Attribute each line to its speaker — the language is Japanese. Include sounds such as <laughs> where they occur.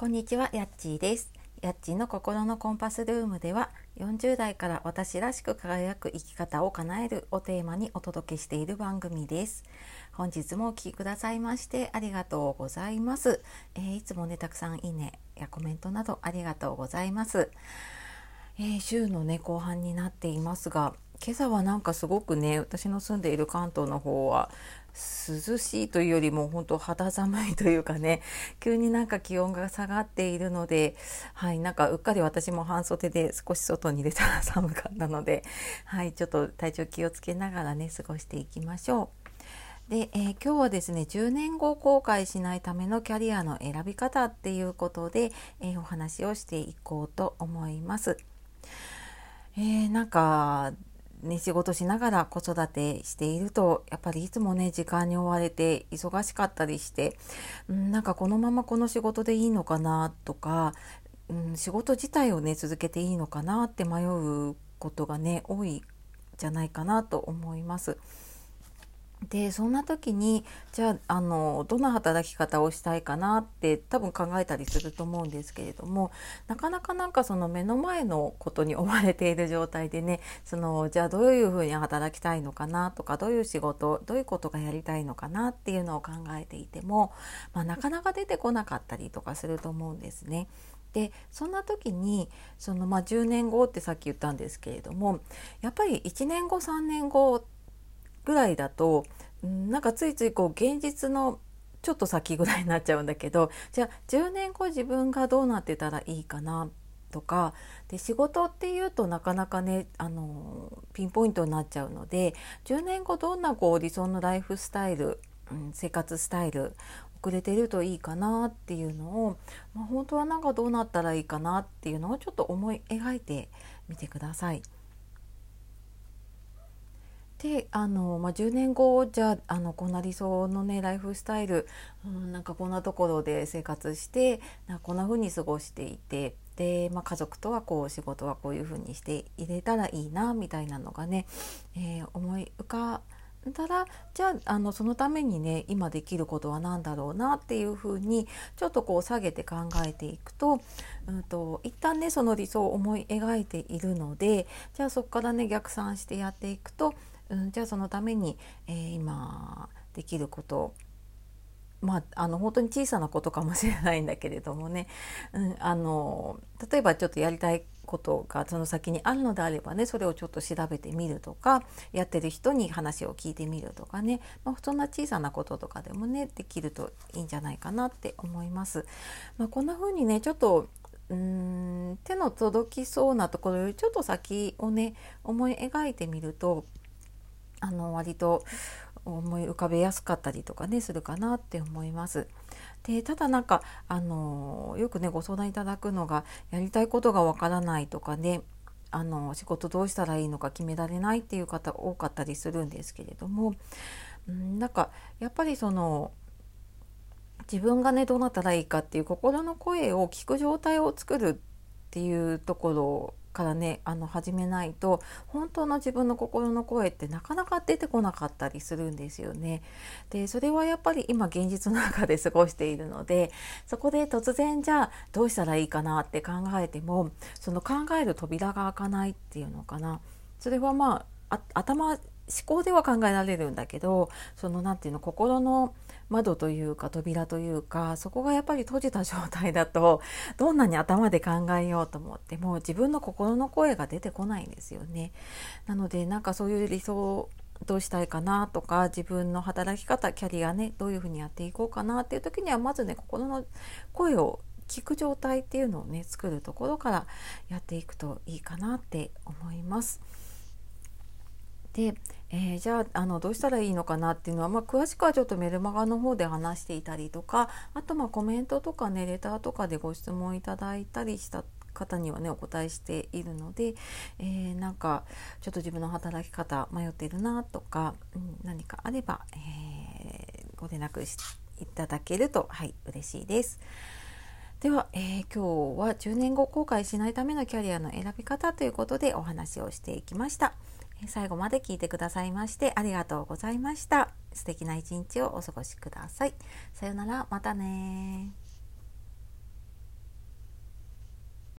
Speaker 1: こんにちは、やっちーです。やっちーの心のコンパスルームでは、40代から私らしく輝く生き方を叶えるをテーマにお届けしている番組です。本日もお聴きくださいましてありがとうございます。えー、いつもね、たくさんいいねやコメントなどありがとうございます。えー、週のね、後半になっていますが、今朝はなんかすごくね私の住んでいる関東の方は涼しいというよりも本当肌寒いというかね急になんか気温が下がっているのではいなんかうっかり私も半袖で少し外に出たら寒かったのではいちょっと体調気をつけながらね過ごしていきましょう。で、えー、今日はですね10年後後悔しないためのキャリアの選び方っていうことで、えー、お話をしていこうと思います。えー、なんかね、仕事しながら子育てしているとやっぱりいつもね時間に追われて忙しかったりして、うん、なんかこのままこの仕事でいいのかなとか、うん、仕事自体をね続けていいのかなって迷うことがね多いじゃないかなと思います。でそんな時にじゃああのどんな働き方をしたいかなって多分考えたりすると思うんですけれどもなかなかなんかその目の前のことに追われている状態でねそのじゃあどういうふうに働きたいのかなとかどういう仕事どういうことがやりたいのかなっていうのを考えていても、まあ、なかなか出てこなかったりとかすると思うんですね。でそんな時にその、まあ、10年後ってさっき言ったんですけれどもやっぱり1年後3年後ってぐらいだとなんかついついこう現実のちょっと先ぐらいになっちゃうんだけど <laughs> じゃあ10年後自分がどうなってたらいいかなとかで仕事っていうとなかなかねあのピンポイントになっちゃうので10年後どんなこう理想のライフスタイル、うん、生活スタイル遅れてるといいかなっていうのを、まあ、本当はなんかどうなったらいいかなっていうのをちょっと思い描いてみてください。であの、まあ、10年後じゃあのこんな理想のねライフスタイル、うん、なんかこんなところで生活してなんかこんな風に過ごしていてで、まあ、家族とはこう仕事はこういう風にして入れたらいいなみたいなのがね、えー、思い浮かんだらじゃああのそのためにね今できることは何だろうなっていうふうにちょっとこう下げて考えていくと,、うんと、一旦ねその理想を思い描いているのでじゃあそこからね逆算してやっていくとうん、じゃあそのために、えー、今できることまあ、あの本当に小さなことかもしれないんだけれどもね、うん、あの例えばちょっとやりたいことがその先にあるのであればねそれをちょっと調べてみるとかやってる人に話を聞いてみるとかね、まあ、そんな小さなこととかでもねできるといいんじゃないかなって思います。まあ、こんな風にねちょっとうん手の届きそうなところよりちょっと先をね思い描いてみるとあの割と思い浮かべやすかったりとかねするかなって思います。でただなんかあのよくねご相談いただくのがやりたいことがわからないとかねあの仕事どうしたらいいのか決められないっていう方多かったりするんですけれども、ん、なんかやっぱりその自分がねどうなったらいいかっていう心の声を聞く状態を作るっていうところからねあの始めないと本当の自分の心の声ってなかなか出てこなかったりするんですよね。でそれはやっぱり今現実の中で過ごしているのでそこで突然じゃあどうしたらいいかなって考えてもその考える扉が開かないっていうのかなそれはまあ頭思考では考えられるんだけどその何て言うの心の窓というか扉というかそこがやっぱり閉じた状態だとどんなに頭で考えようと思っても自分の心の声が出てこないんですよね。なのでなんかそういう理想どうしたいかなとか自分の働き方キャリアねどういうふうにやっていこうかなっていう時にはまずね心の声を聞く状態っていうのをね作るところからやっていくといいかなって思います。で、えー、じゃああのどうしたらいいのかなっていうのは、まあ、詳しくはちょっとメルマガの方で話していたりとかあとまあコメントとかねレターとかでご質問いただいたりした方にはねお答えしているので、えー、なんかちょっと自分の働き方迷ってるなとか、うん、何かあれば、えー、ご連絡いただけるとはい嬉しいです。では、えー、今日は10年後後悔しないためのキャリアの選び方ということでお話をしていきました。最後まで聞いてくださいましてありがとうございました。素敵な一日をお過ごしください。さようなら、またね